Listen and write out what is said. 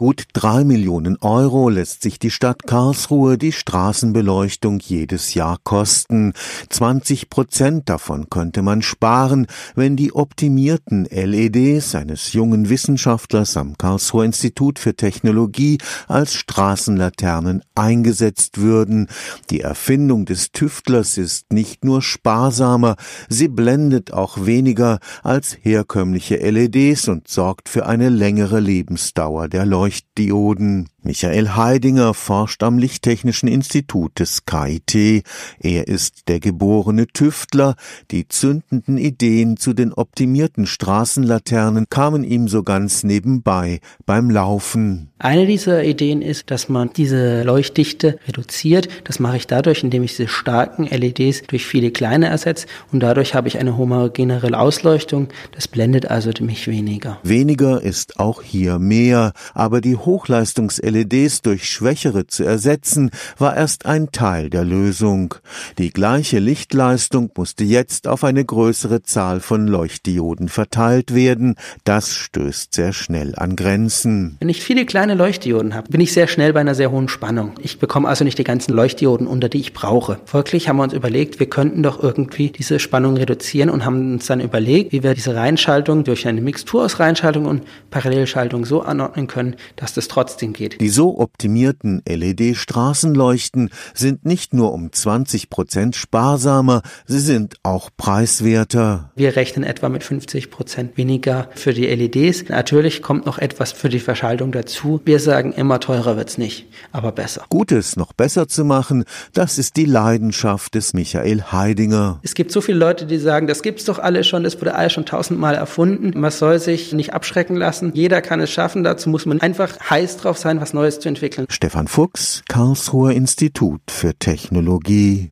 Gut drei Millionen Euro lässt sich die Stadt Karlsruhe die Straßenbeleuchtung jedes Jahr kosten. 20 Prozent davon könnte man sparen, wenn die optimierten LEDs eines jungen Wissenschaftlers am Karlsruher Institut für Technologie als Straßenlaternen eingesetzt würden. Die Erfindung des Tüftlers ist nicht nur sparsamer, sie blendet auch weniger als herkömmliche LEDs und sorgt für eine längere Lebensdauer der Leuchte. Leuchtdioden. Michael Heidinger forscht am Lichttechnischen Institut des KIT. Er ist der geborene Tüftler. Die zündenden Ideen zu den optimierten Straßenlaternen kamen ihm so ganz nebenbei beim Laufen. Eine dieser Ideen ist, dass man diese Leuchtdichte reduziert. Das mache ich dadurch, indem ich diese starken LEDs durch viele kleine ersetze und dadurch habe ich eine homogenere Ausleuchtung. Das blendet also mich weniger. Weniger ist auch hier mehr, aber die Hochleistungs-LEDs durch schwächere zu ersetzen, war erst ein Teil der Lösung. Die gleiche Lichtleistung musste jetzt auf eine größere Zahl von Leuchtdioden verteilt werden. Das stößt sehr schnell an Grenzen. Wenn ich viele kleine Leuchtdioden habe, bin ich sehr schnell bei einer sehr hohen Spannung. Ich bekomme also nicht die ganzen Leuchtdioden unter, die ich brauche. Folglich haben wir uns überlegt, wir könnten doch irgendwie diese Spannung reduzieren und haben uns dann überlegt, wie wir diese Reinschaltung durch eine Mixtur aus Reinschaltung und Parallelschaltung so anordnen können, dass das trotzdem geht. Die so optimierten LED-Straßenleuchten sind nicht nur um 20 Prozent sparsamer, sie sind auch preiswerter. Wir rechnen etwa mit 50 Prozent weniger für die LEDs. Natürlich kommt noch etwas für die Verschaltung dazu. Wir sagen immer, teurer wird's nicht, aber besser. Gutes noch besser zu machen, das ist die Leidenschaft des Michael Heidinger. Es gibt so viele Leute, die sagen, das gibt's doch alles schon, das wurde alles schon tausendmal erfunden. Man soll sich nicht abschrecken lassen. Jeder kann es schaffen. Dazu muss man einfach heiß drauf sein, was Neues zu entwickeln. Stefan Fuchs, Karlsruher Institut für Technologie.